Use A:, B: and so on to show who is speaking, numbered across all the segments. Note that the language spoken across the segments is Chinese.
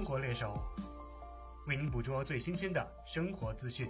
A: 生活猎手，为您捕捉最新鲜的生活资讯。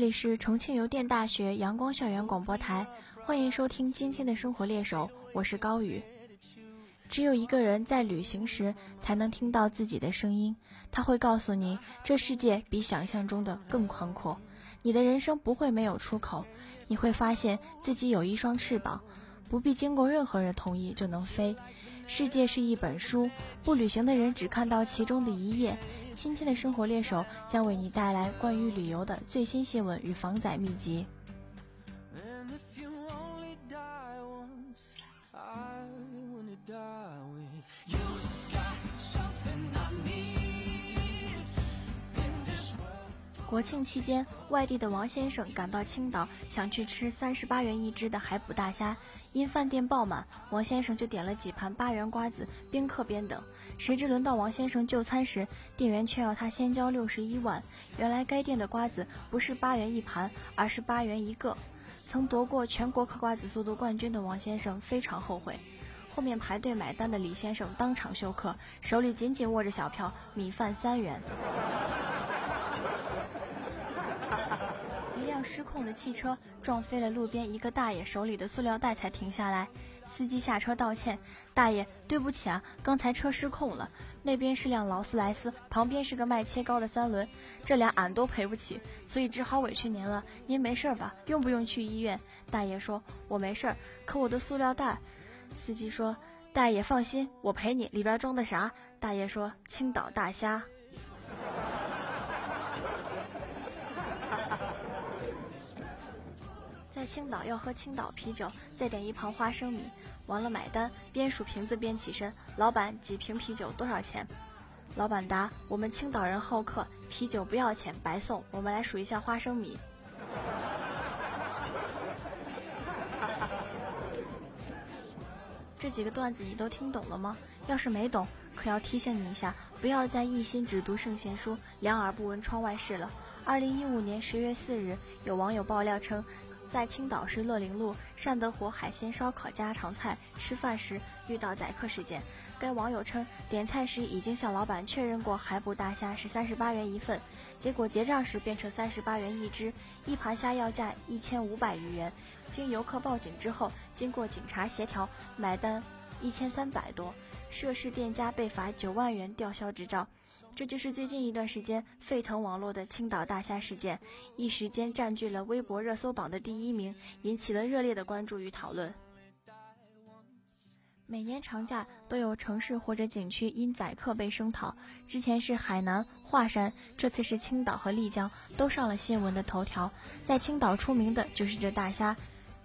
B: 这里是重庆邮电大学阳光校园广播台，欢迎收听今天的生活猎手，我是高宇。只有一个人在旅行时才能听到自己的声音，他会告诉你，这世界比想象中的更宽阔。你的人生不会没有出口，你会发现自己有一双翅膀，不必经过任何人同意就能飞。世界是一本书，不旅行的人只看到其中的一页。今天的生活猎手将为你带来关于旅游的最新新闻与防宰秘籍。国庆期间，外地的王先生赶到青岛，想去吃三十八元一只的海捕大虾。因饭店爆满，王先生就点了几盘八元瓜子，边嗑边等。谁知轮到王先生就餐时，店员却要他先交六十一万。原来该店的瓜子不是八元一盘，而是八元一个。曾夺过全国嗑瓜子速度冠军的王先生非常后悔。后面排队买单的李先生当场休克，手里紧紧握着小票，米饭三元。一辆失控的汽车撞飞了路边一个大爷手里的塑料袋，才停下来。司机下车道歉：“大爷，对不起啊，刚才车失控了。那边是辆劳斯莱斯，旁边是个卖切糕的三轮，这俩俺都赔不起，所以只好委屈您了。您没事吧？用不用去医院？”大爷说：“我没事，可我的塑料袋。”司机说：“大爷放心，我赔你。里边装的啥？”大爷说：“青岛大虾。”在青岛要喝青岛啤酒，再点一盘花生米，完了买单，边数瓶子边起身。老板，几瓶啤酒多少钱？老板答：我们青岛人好客，啤酒不要钱，白送。我们来数一下花生米。这几个段子你都听懂了吗？要是没懂，可要提醒你一下，不要再一心只读圣贤书，两耳不闻窗外事了。二零一五年十月四日，有网友爆料称。在青岛市乐陵路善德火海鲜烧烤家常菜吃饭时遇到宰客事件，该网友称点菜时已经向老板确认过海捕大虾是三十八元一份，结果结账时变成三十八元一只，一盘虾要价一千五百余元。经游客报警之后，经过警察协调，买单一千三百多。涉事店家被罚九万元，吊销执照。这就是最近一段时间沸腾网络的青岛大虾事件，一时间占据了微博热搜榜的第一名，引起了热烈的关注与讨论。每年长假都有城市或者景区因宰客被声讨，之前是海南、华山，这次是青岛和丽江，都上了新闻的头条。在青岛出名的就是这大虾。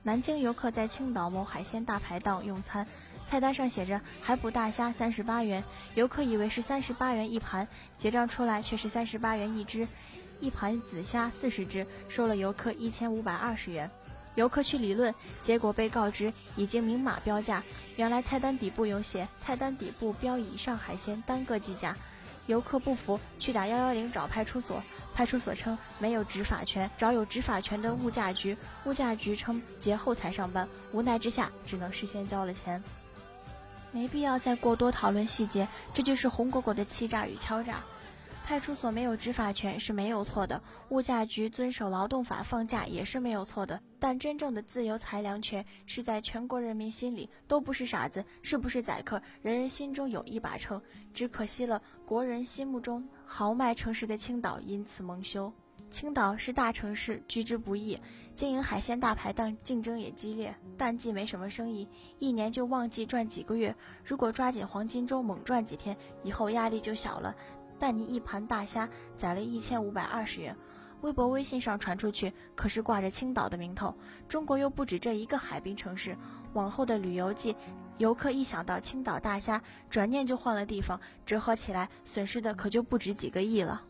B: 南京游客在青岛某海鲜大排档用餐，菜单上写着海捕大虾三十八元，游客以为是三十八元一盘，结账出来却是三十八元一只，一盘紫虾四十只，收了游客一千五百二十元。游客去理论，结果被告知已经明码标价，原来菜单底部有写菜单底部标以上海鲜单个计价。游客不服，去打幺幺零找派出所。派出所称没有执法权，找有执法权的物价局。物价局称节后才上班，无奈之下只能事先交了钱。没必要再过多讨论细节，这就是红果果的欺诈与敲诈。派出所没有执法权是没有错的，物价局遵守劳动法放假也是没有错的。但真正的自由裁量权是在全国人民心里，都不是傻子，是不是宰客，人人心中有一把秤。只可惜了，国人心目中豪迈城市的青岛因此蒙羞。青岛是大城市，居之不易，经营海鲜大排档竞争也激烈，淡季没什么生意，一年就旺季赚几个月。如果抓紧黄金周猛赚几天，以后压力就小了。但你一盘大虾宰了一千五百二十元，微博、微信上传出去，可是挂着青岛的名头。中国又不止这一个海滨城市，往后的旅游季，游客一想到青岛大虾，转念就换了地方，折合起来损失的可就不止几个亿了。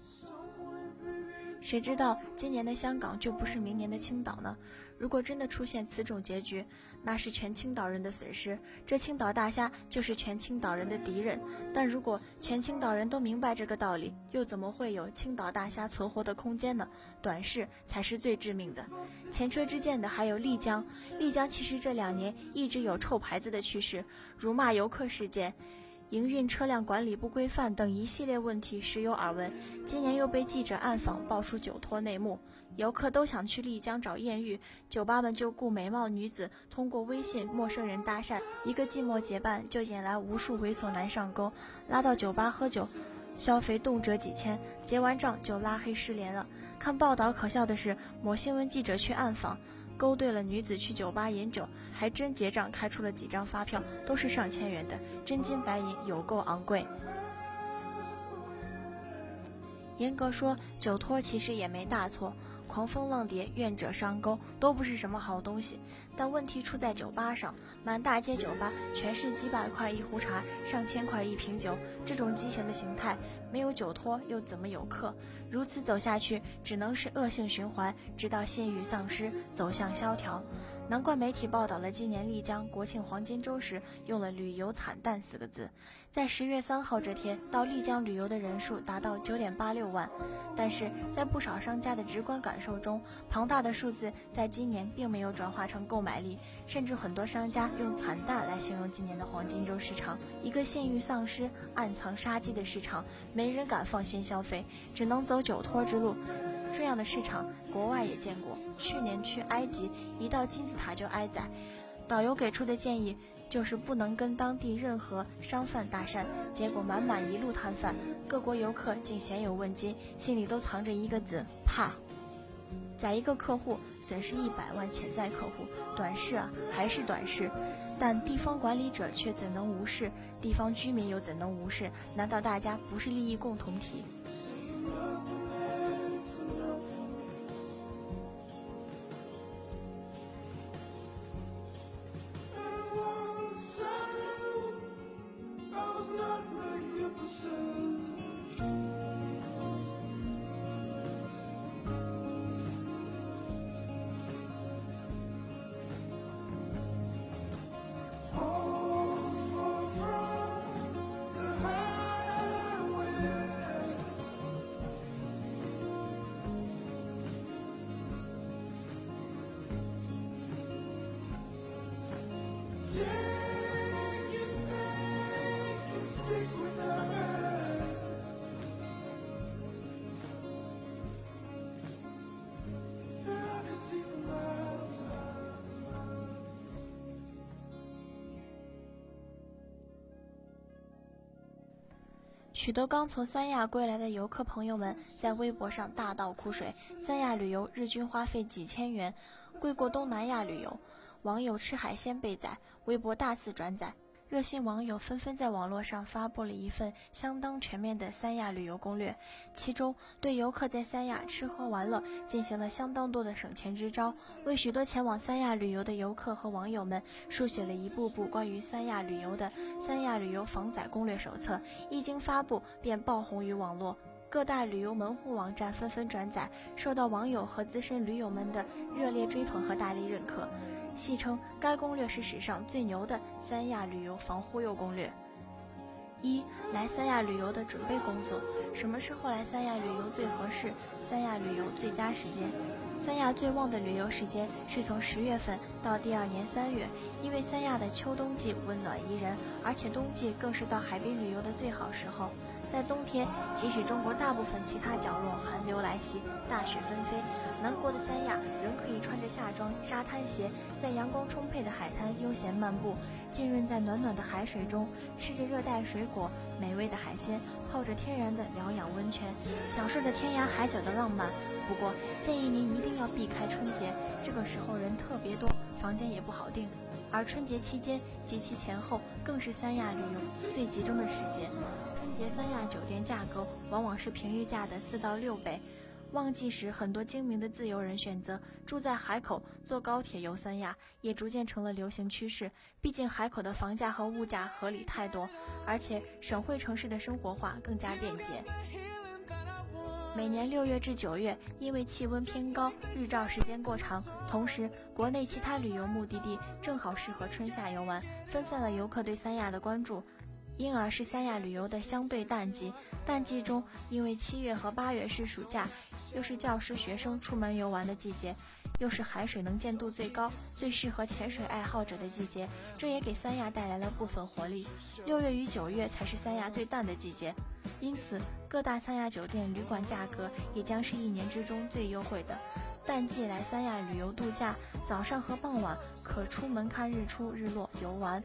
B: 谁知道今年的香港就不是明年的青岛呢？如果真的出现此种结局，那是全青岛人的损失，这青岛大虾就是全青岛人的敌人。但如果全青岛人都明白这个道理，又怎么会有青岛大虾存活的空间呢？短视才是最致命的。前车之鉴的还有丽江，丽江其实这两年一直有臭牌子的趋势，辱骂游客事件。营运车辆管理不规范等一系列问题时有耳闻，今年又被记者暗访爆出酒托内幕。游客都想去丽江找艳遇，酒吧们就雇美貌女子通过微信陌生人搭讪，一个寂寞结伴就引来无数猥琐男上钩，拉到酒吧喝酒，消费动辄几千，结完账就拉黑失联了。看报道可笑的是，某新闻记者去暗访。勾兑了女子去酒吧饮酒，还真结账开出了几张发票，都是上千元的，真金白银有够昂贵。严格说，酒托其实也没大错。狂风浪蝶、愿者上钩都不是什么好东西，但问题出在酒吧上，满大街酒吧全是几百块一壶茶、上千块一瓶酒，这种畸形的形态，没有酒托又怎么有客？如此走下去，只能是恶性循环，直到信誉丧失，走向萧条。难怪媒体报道了今年丽江国庆黄金周时用了“旅游惨淡”四个字。在十月三号这天，到丽江旅游的人数达到九点八六万，但是在不少商家的直观感受中，庞大的数字在今年并没有转化成购买力，甚至很多商家用“惨淡”来形容今年的黄金周市场，一个信誉丧失、暗藏杀机的市场，没人敢放心消费，只能走酒托之路。这样的市场，国外也见过。去年去埃及，一到金字塔就挨宰，导游给出的建议就是不能跟当地任何商贩搭讪，结果满满一路摊贩，各国游客竟鲜有问津，心里都藏着一个字：怕。宰一个客户，损失一百万潜在客户，短视啊，还是短视。但地方管理者却怎能无视？地方居民又怎能无视？难道大家不是利益共同体？许多刚从三亚归来的游客朋友们在微博上大倒苦水，三亚旅游日均花费几千元，贵过东南亚旅游。网友吃海鲜被宰，微博大肆转载。热心网友纷纷在网络上发布了一份相当全面的三亚旅游攻略，其中对游客在三亚吃喝玩乐进行了相当多的省钱支招，为许多前往三亚旅游的游客和网友们书写了一部部关于三亚旅游的《三亚旅游防宰攻略手册》，一经发布便爆红于网络。各大旅游门户网站纷纷转载，受到网友和资深驴友们的热烈追捧和大力认可，戏称该攻略是史上最牛的三亚旅游防忽悠攻略。一来三亚旅游的准备工作，什么时候来三亚旅游最合适？三亚旅游最佳时间，三亚最旺的旅游时间是从十月份到第二年三月，因为三亚的秋冬季温暖宜人，而且冬季更是到海边旅游的最好时候。在冬天，即使中国大部分其他角落寒流来袭，大雪纷飞，南国的三亚仍可以穿着夏装、沙滩鞋，在阳光充沛的海滩悠闲漫步，浸润在暖暖的海水中，吃着热带水果、美味的海鲜，泡着天然的疗养温泉，享受着天涯海角的浪漫。不过，建议您一定要避开春节，这个时候人特别多，房间也不好订。而春节期间及其前后，更是三亚旅游最集中的时间。春节三亚酒店价格往往是平日价的四到六倍，旺季时很多精明的自由人选择住在海口，坐高铁游三亚，也逐渐成了流行趋势。毕竟海口的房价和物价合理太多，而且省会城市的生活化更加便捷。每年六月至九月，因为气温偏高，日照时间过长，同时国内其他旅游目的地正好适合春夏游玩，分散了游客对三亚的关注，因而是三亚旅游的相对淡季。淡季中，因为七月和八月是暑假，又是教师学生出门游玩的季节，又是海水能见度最高、最适合潜水爱好者的季节，这也给三亚带来了部分活力。六月与九月才是三亚最淡的季节。因此，各大三亚酒店旅馆价格也将是一年之中最优惠的。淡季来三亚旅游度假，早上和傍晚可出门看日出日落游玩。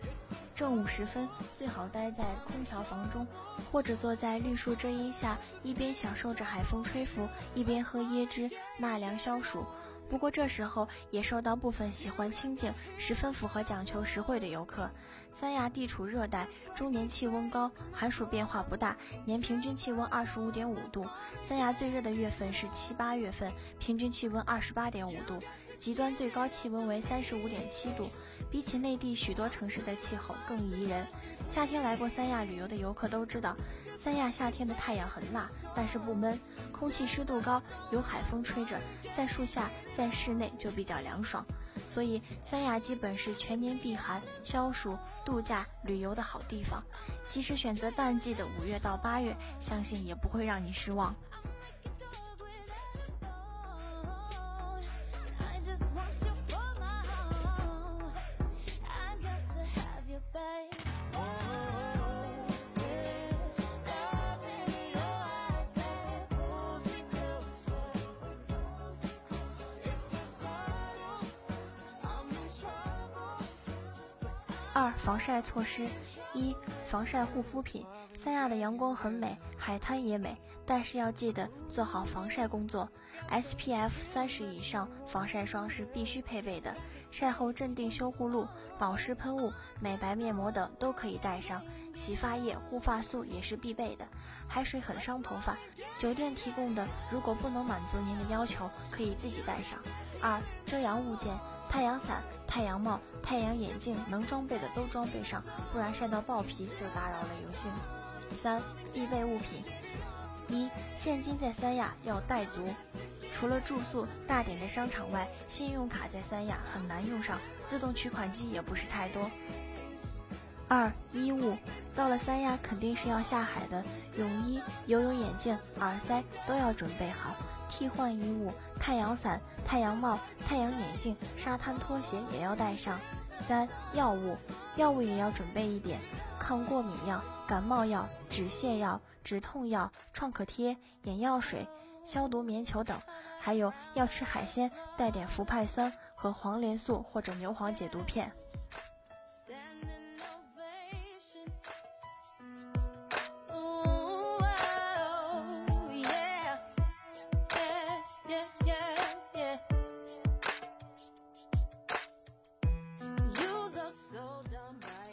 B: 正午时分，最好待在空调房中，或者坐在绿树遮荫下，一边享受着海风吹拂，一边喝椰汁纳凉消暑。不过这时候也受到部分喜欢清静、十分符合讲求实惠的游客。三亚地处热带，终年气温高，寒暑变化不大，年平均气温二十五点五度。三亚最热的月份是七八月份，平均气温二十八点五度，极端最高气温为三十五点七度，比起内地许多城市的气候更宜人。夏天来过三亚旅游的游客都知道，三亚夏天的太阳很辣，但是不闷，空气湿度高，有海风吹着，在树下，在室内就比较凉爽，所以三亚基本是全年避寒、消暑、度假、旅游的好地方。即使选择淡季的五月到八月，相信也不会让你失望。二、防晒措施：一、防晒护肤品。三亚的阳光很美，海滩也美，但是要记得做好防晒工作。SPF 三十以上防晒霜是必须配备的，晒后镇定修护露、保湿喷雾、美白面膜等都可以带上。洗发液、护发素也是必备的。海水很伤头发，酒店提供的如果不能满足您的要求，可以自己带上。二、遮阳物件。太阳伞、太阳帽、太阳眼镜，能装备的都装备上，不然晒到爆皮就打扰了游星。三、必备物品：一、现金在三亚要带足，除了住宿、大点的商场外，信用卡在三亚很难用上，自动取款机也不是太多。二、衣物，到了三亚肯定是要下海的，泳衣、游泳眼镜、耳塞都要准备好。替换衣物：太阳伞、太阳帽、太阳眼镜、沙滩拖鞋也要带上。三、药物，药物也要准备一点：抗过敏药、感冒药、止泻药、止痛药、创可贴、眼药水、消毒棉球等。还有要吃海鲜，带点氟派酸和黄连素或者牛黄解毒片。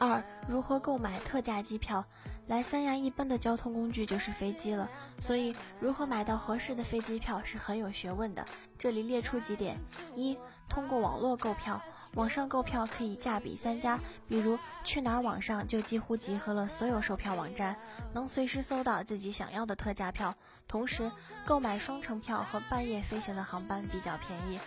B: 二、如何购买特价机票？来三亚一般的交通工具就是飞机了，所以如何买到合适的飞机票是很有学问的。这里列出几点：一、通过网络购票，网上购票可以价比三家，比如去哪儿网上就几乎集合了所有售票网站，能随时搜到自己想要的特价票。同时，购买双程票和半夜飞行的航班比较便宜。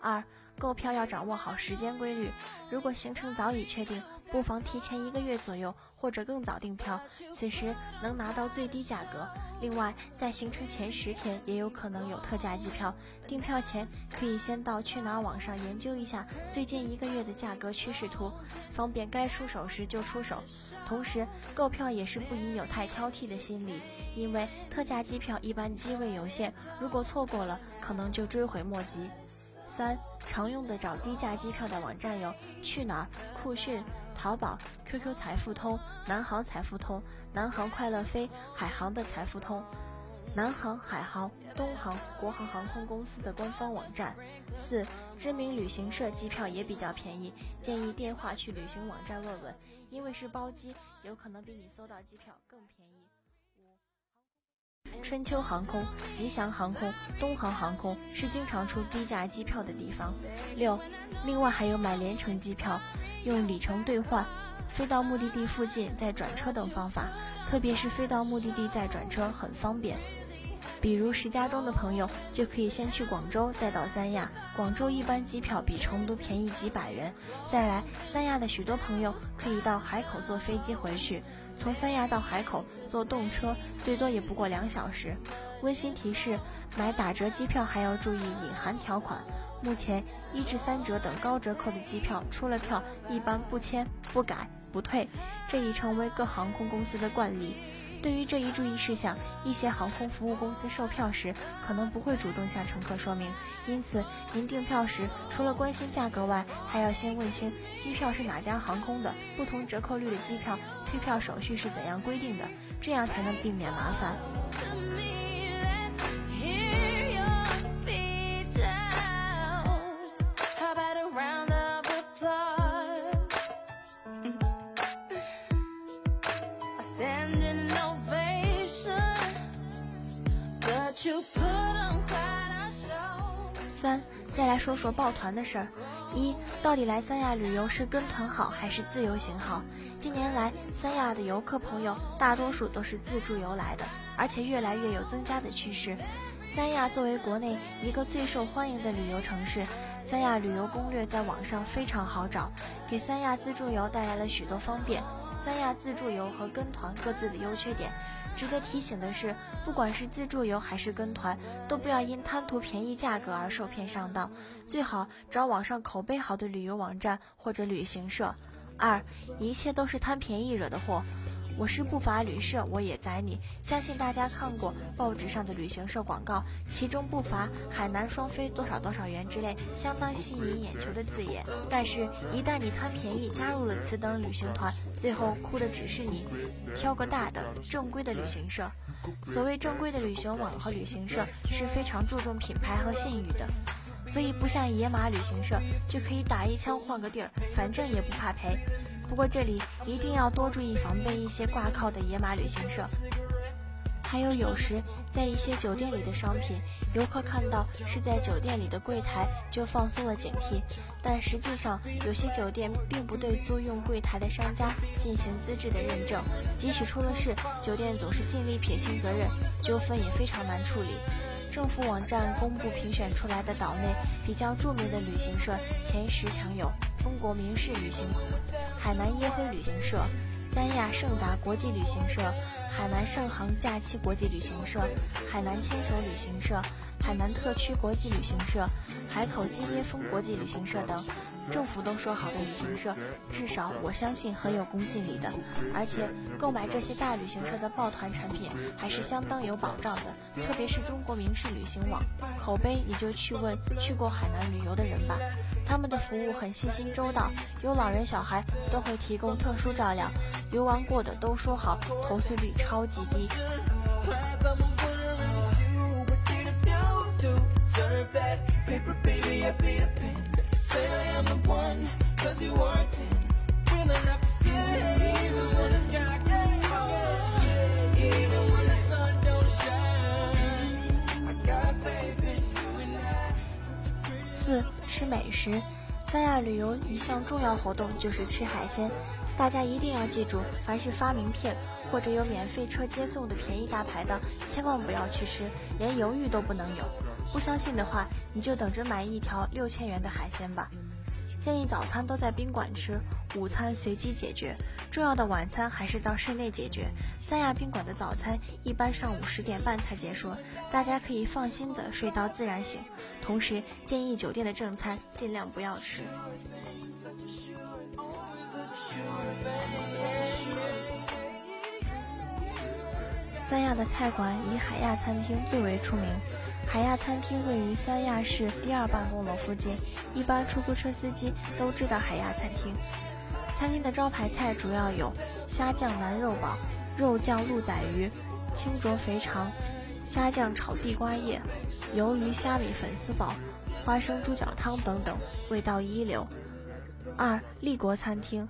B: 二、购票要掌握好时间规律，如果行程早已确定。不妨提前一个月左右或者更早订票，此时能拿到最低价格。另外，在行程前十天也有可能有特价机票。订票前可以先到去哪儿网上研究一下最近一个月的价格趋势图，方便该出手时就出手。同时，购票也是不宜有太挑剔的心理，因为特价机票一般机位有限，如果错过了，可能就追悔莫及。三常用的找低价机票的网站有去哪儿、酷讯。淘宝、QQ 财富通、南航财富通、南航快乐飞、海航的财富通、南航、海航、东航、国航航空公司的官方网站。四、知名旅行社机票也比较便宜，建议电话去旅行网站问问，因为是包机，有可能比你搜到机票更便宜。春秋航空、吉祥航空、东航航空是经常出低价机票的地方。六、另外还有买联程机票。用里程兑换，飞到目的地附近再转车等方法，特别是飞到目的地再转车很方便。比如石家庄的朋友就可以先去广州，再到三亚。广州一般机票比成都便宜几百元。再来，三亚的许多朋友可以到海口坐飞机回去。从三亚到海口坐动车，最多也不过两小时。温馨提示：买打折机票还要注意隐含条款。目前一至三折等高折扣的机票，出了票一般不签、不改、不退，这已成为各航空公司的惯例。对于这一注意事项，一些航空服务公司售票时可能不会主动向乘客说明，因此您订票时除了关心价格外，还要先问清机票是哪家航空的，不同折扣率的机票退票手续是怎样规定的，这样才能避免麻烦。三，再来说说抱团的事儿。一，到底来三亚旅游是跟团好还是自由行好？近年来，三亚的游客朋友大多数都是自助游来的，而且越来越有增加的趋势。三亚作为国内一个最受欢迎的旅游城市，三亚旅游攻略在网上非常好找，给三亚自助游带来了许多方便。三亚自助游和跟团各自的优缺点。值得提醒的是，不管是自助游还是跟团，都不要因贪图便宜价格而受骗上当，最好找网上口碑好的旅游网站或者旅行社。二，一切都是贪便宜惹的祸。我是不乏旅社，我也宰你。相信大家看过报纸上的旅行社广告，其中不乏“海南双飞多少多少元”之类相当吸引眼球的字眼。但是，一旦你贪便宜加入了此等旅行团，最后哭的只是你。挑个大的、正规的旅行社。所谓正规的旅行网和旅行社是非常注重品牌和信誉的，所以不像野马旅行社就可以打一枪换个地儿，反正也不怕赔。不过这里一定要多注意防备一些挂靠的野马旅行社，还有有时在一些酒店里的商品，游客看到是在酒店里的柜台就放松了警惕，但实际上有些酒店并不对租用柜台的商家进行资质的认证，即使出了事，酒店总是尽力撇清责任，纠纷也非常难处理。政府网站公布评选出来的岛内比较著名的旅行社前十强有。中国名仕旅行、海南椰辉旅行社、三亚盛达国际旅行社、海南盛航假期国际旅行社、海南牵手旅行社、海南特区国际旅行社、海口金椰风国际旅行社等。政府都说好的旅行社，至少我相信很有公信力的。而且购买这些大旅行社的抱团产品还是相当有保障的，特别是中国名仕旅行网，口碑你就去问去过海南旅游的人吧，他们的服务很细心周到，有老人小孩都会提供特殊照料，游玩过的都说好，投诉率超级低。四吃美食，三亚旅游一项重要活动就是吃海鲜，大家一定要记住，凡是发名片或者有免费车接送的便宜大排档，千万不要去吃，连犹豫都不能有。不相信的话，你就等着买一条六千元的海鲜吧。建议早餐都在宾馆吃，午餐随机解决，重要的晚餐还是到室内解决。三亚宾馆的早餐一般上午十点半才结束，大家可以放心的睡到自然醒。同时建议酒店的正餐尽量不要吃。三亚的菜馆以海亚餐厅最为出名。海亚餐厅位于三亚市第二办公楼附近，一般出租车司机都知道海亚餐厅。餐厅的招牌菜主要有虾酱南肉煲、肉酱鹿仔鱼、清浊肥肠、虾酱炒地瓜叶、鱿鱼虾米粉丝煲、花生猪脚汤等等，味道一流。二立国餐厅。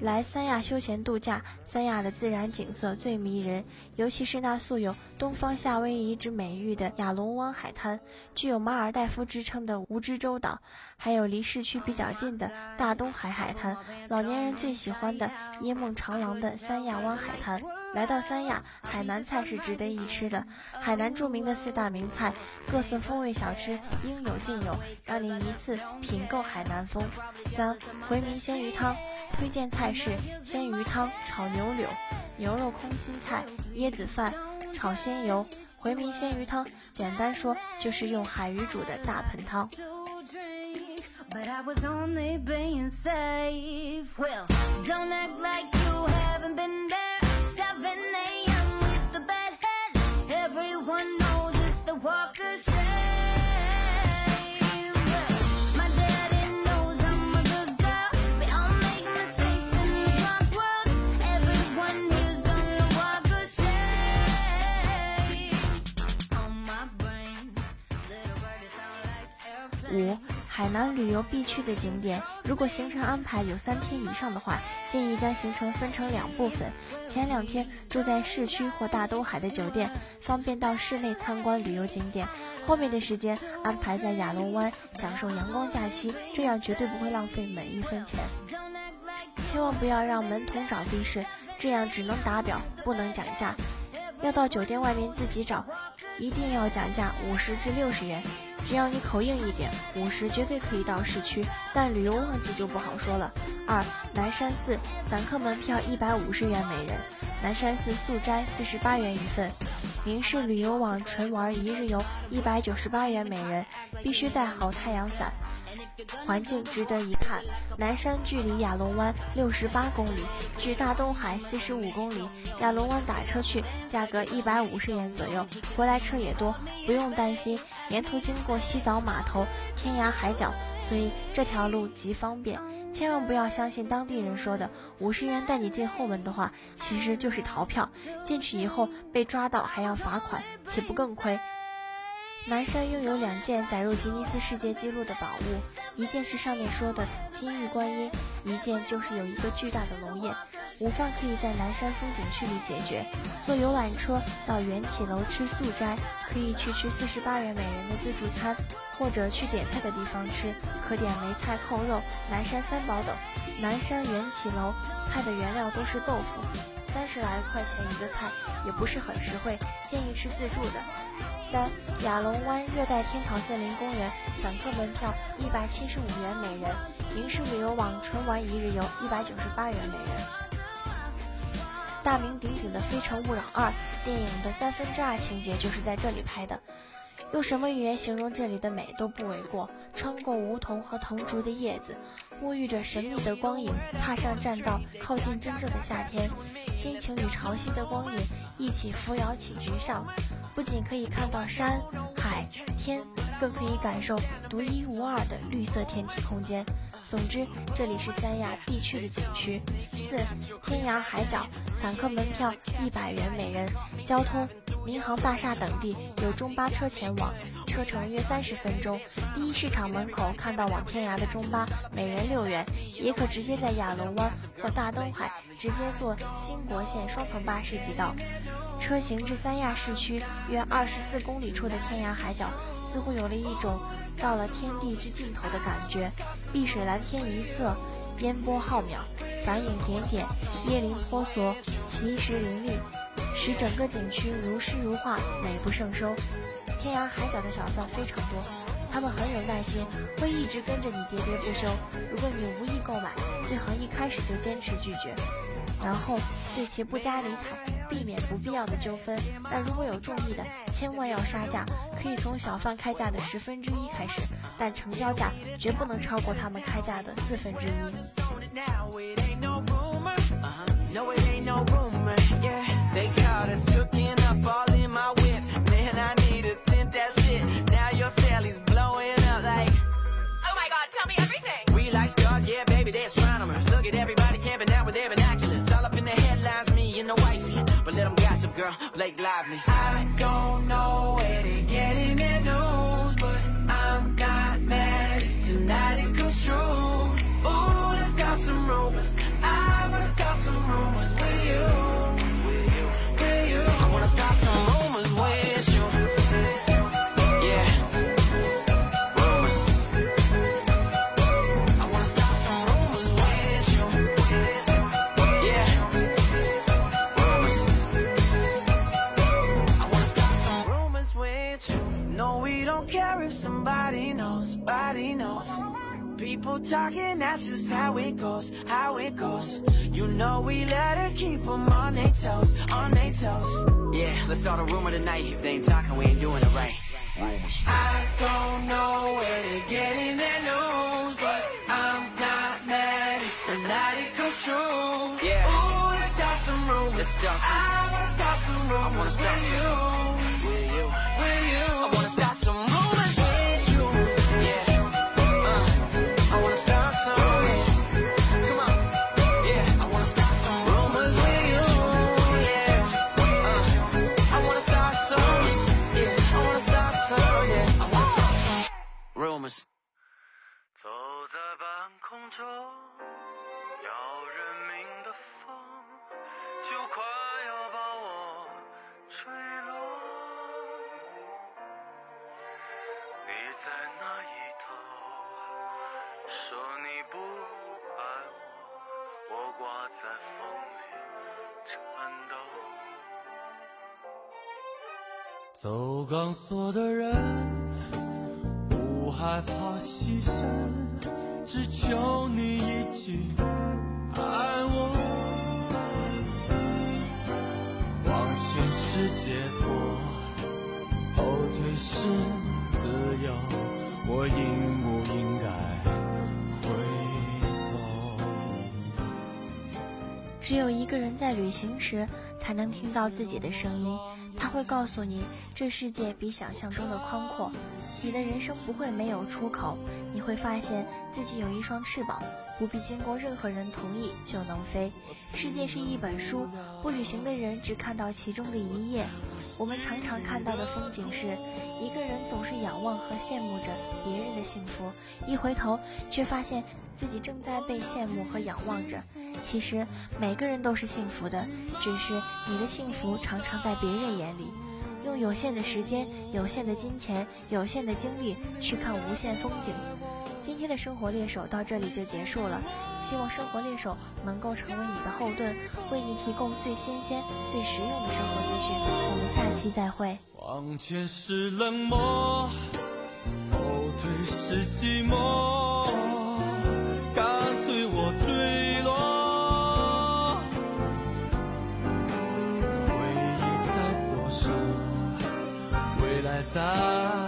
B: 来三亚休闲度假，三亚的自然景色最迷人，尤其是那素有“东方夏威夷”之美誉的亚龙湾海滩，具有马尔代夫之称的蜈支洲岛，还有离市区比较近的大东海海滩，老年人最喜欢的椰梦长廊的三亚湾海滩。来到三亚，海南菜是值得一吃的。海南著名的四大名菜，各色风味小吃应有尽有，让你一次品够海南风。三回民鲜鱼汤，推荐菜是鲜鱼汤、炒牛柳、牛肉空心菜、椰子饭、炒鲜鱿。回民鲜鱼汤，简单说就是用海鱼煮的大盆汤。海南旅游必去的景点，如果行程安排有三天以上的话，建议将行程分成两部分。前两天住在市区或大东海的酒店，方便到市内参观旅游景点；后面的时间安排在亚龙湾享受阳光假期，这样绝对不会浪费每一分钱。千万不要让门童找地势，这样只能打表不能讲价。要到酒店外面自己找，一定要讲价五十至六十元。只要你口硬一点，五十绝对可以到市区，但旅游旺季就不好说了。二南山寺散客门票一百五十元每人，南山寺素斋四十八元一份。明仕旅游网纯玩一日游一百九十八元每人，必须带好太阳伞。环境值得一看，南山距离亚龙湾六十八公里，距大东海四十五公里。亚龙湾打车去，价格一百五十元左右，回来车也多，不用担心。沿途经过西岛码头、天涯海角，所以这条路极方便。千万不要相信当地人说的五十元带你进后门的话，其实就是逃票。进去以后被抓到还要罚款，岂不更亏？南山拥有两件载入吉尼斯世界纪录的宝物，一件是上面说的金玉观音，一件就是有一个巨大的龙宴。午饭可以在南山风景区里解决，坐游览车到元起楼吃素斋，可以去吃四十八元每人的自助餐，或者去点菜的地方吃，可点梅菜扣肉、南山三宝等。南山元起楼菜的原料都是豆腐，三十来块钱一个菜，也不是很实惠，建议吃自助的。三亚龙湾热带天堂森林公园散客门票一百七十五元每人，明世旅游网纯玩一日游一百九十八元每人。大名鼎鼎的《非诚勿扰二》电影的三分之二情节就是在这里拍的。用什么语言形容这里的美都不为过。穿过梧桐和藤竹的叶子，沐浴着神秘的光影，踏上栈道，靠近真正的夏天。心情与潮汐的光影一起扶摇起直上，不仅可以看到山海天，更可以感受独一无二的绿色天体空间。总之，这里是三亚必去的景区。四天涯海角，散客门票一百元每人，交通。民航大厦等地有中巴车前往，车程约三十分钟。第一市场门口看到往天涯的中巴，每人六元，也可直接在亚龙湾或大东海直接坐新国线双层巴士即到。车行至三亚市区约二十四公里处的天涯海角，似乎有了一种到了天地之尽头的感觉。碧水蓝天一色，烟波浩渺，繁影点点，椰林婆娑，奇石林立。使整个景区如诗如画，美不胜收。天涯海角的小贩非常多，他们很有耐心，会一直跟着你喋喋不休。如果你无意购买，最好一开始就坚持拒绝，然后对其不加理睬，避免不必要的纠纷。但如果有中意的，千万要杀价，可以从小贩开价的十分之一开始，但成交价绝不能超过他们开价的四分之一。
C: Care if somebody knows, body knows. People talking, that's just how it goes, how it goes. You know we let her keep them on their toes, on their toes.
D: Yeah, let's start a rumor tonight. If they ain't talking, we ain't doing it right.
C: I don't know where they're getting their news, but I'm not mad if tonight it comes true.
D: Yeah.
C: Ooh, let's start some rumors.
D: Let's start some-
C: I wanna start some rumors.
D: wanna start
C: with
D: some-
C: you,
D: With you.
C: with you.
E: 走在半空中，要人命的风，就快要把我吹落。你在那一头，说你不爱我，我挂在风里颤抖。走钢索的人。害怕牺牲，只求你一句爱我。往前是解脱，后退是自由，我应不应该回头？
B: 只有一个人在旅行时，才能听到自己的声音。会告诉你，这世界比想象中的宽阔，你的人生不会没有出口。你会发现自己有一双翅膀，不必经过任何人同意就能飞。世界是一本书，不旅行的人只看到其中的一页。我们常常看到的风景是，一个人总是仰望和羡慕着别人的幸福，一回头却发现自己正在被羡慕和仰望着。其实每个人都是幸福的，只是你的幸福常常在别人眼里。用有限的时间、有限的金钱、有限的精力去看无限风景。今天的生活猎手到这里就结束了，希望生活猎手能够成为你的后盾，为你提供最新鲜、最实用的生活资讯。我们下期再会。
E: 往前是冷漠，后退是寂寞，在。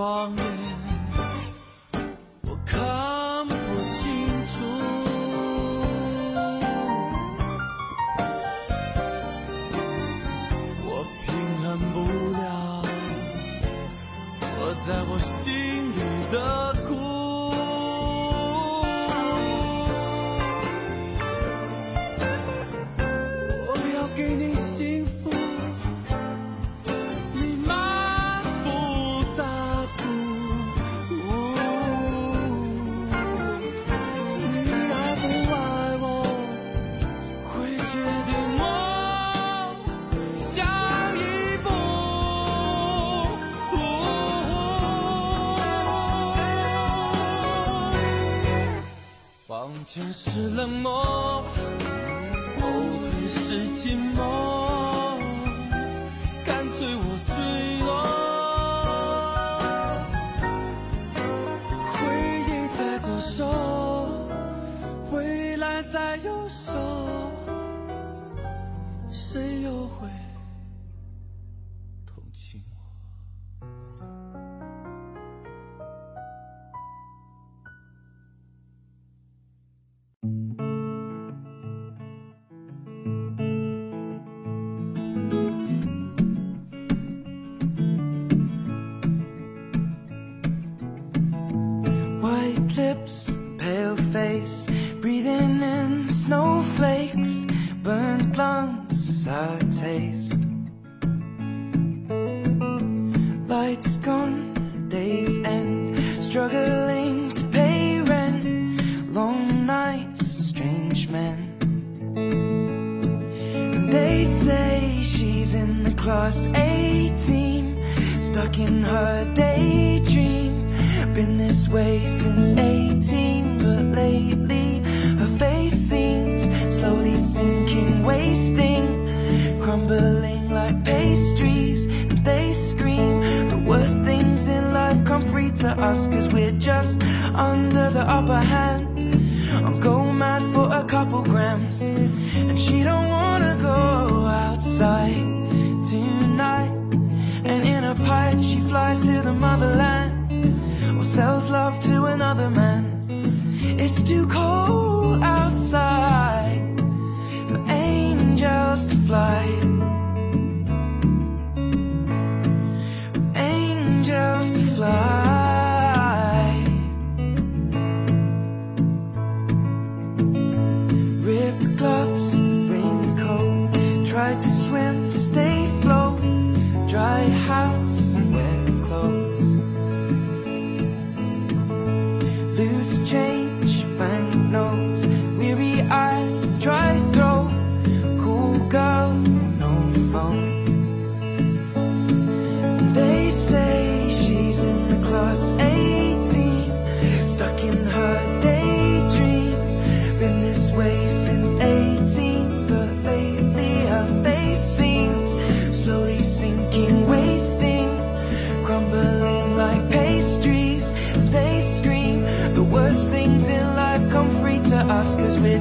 E: 痛我
C: 全是冷漠。
F: lips. And she don't wanna go outside tonight. And in a pipe she flies to the motherland Or sells love to another man. It's too cold outside For angels to fly.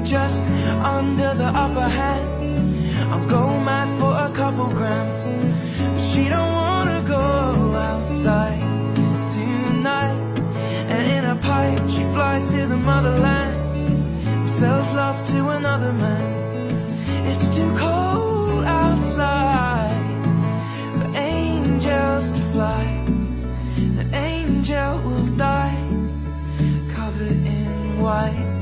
F: just under the upper hand. I'll go mad for a couple grams But she don't wanna go outside tonight. And in a pipe she flies to the motherland And sells love to another man. It's too cold outside For angels to fly. The angel will die Covered in white.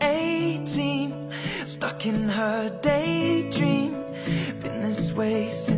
F: 18 Stuck in her daydream. Been this way since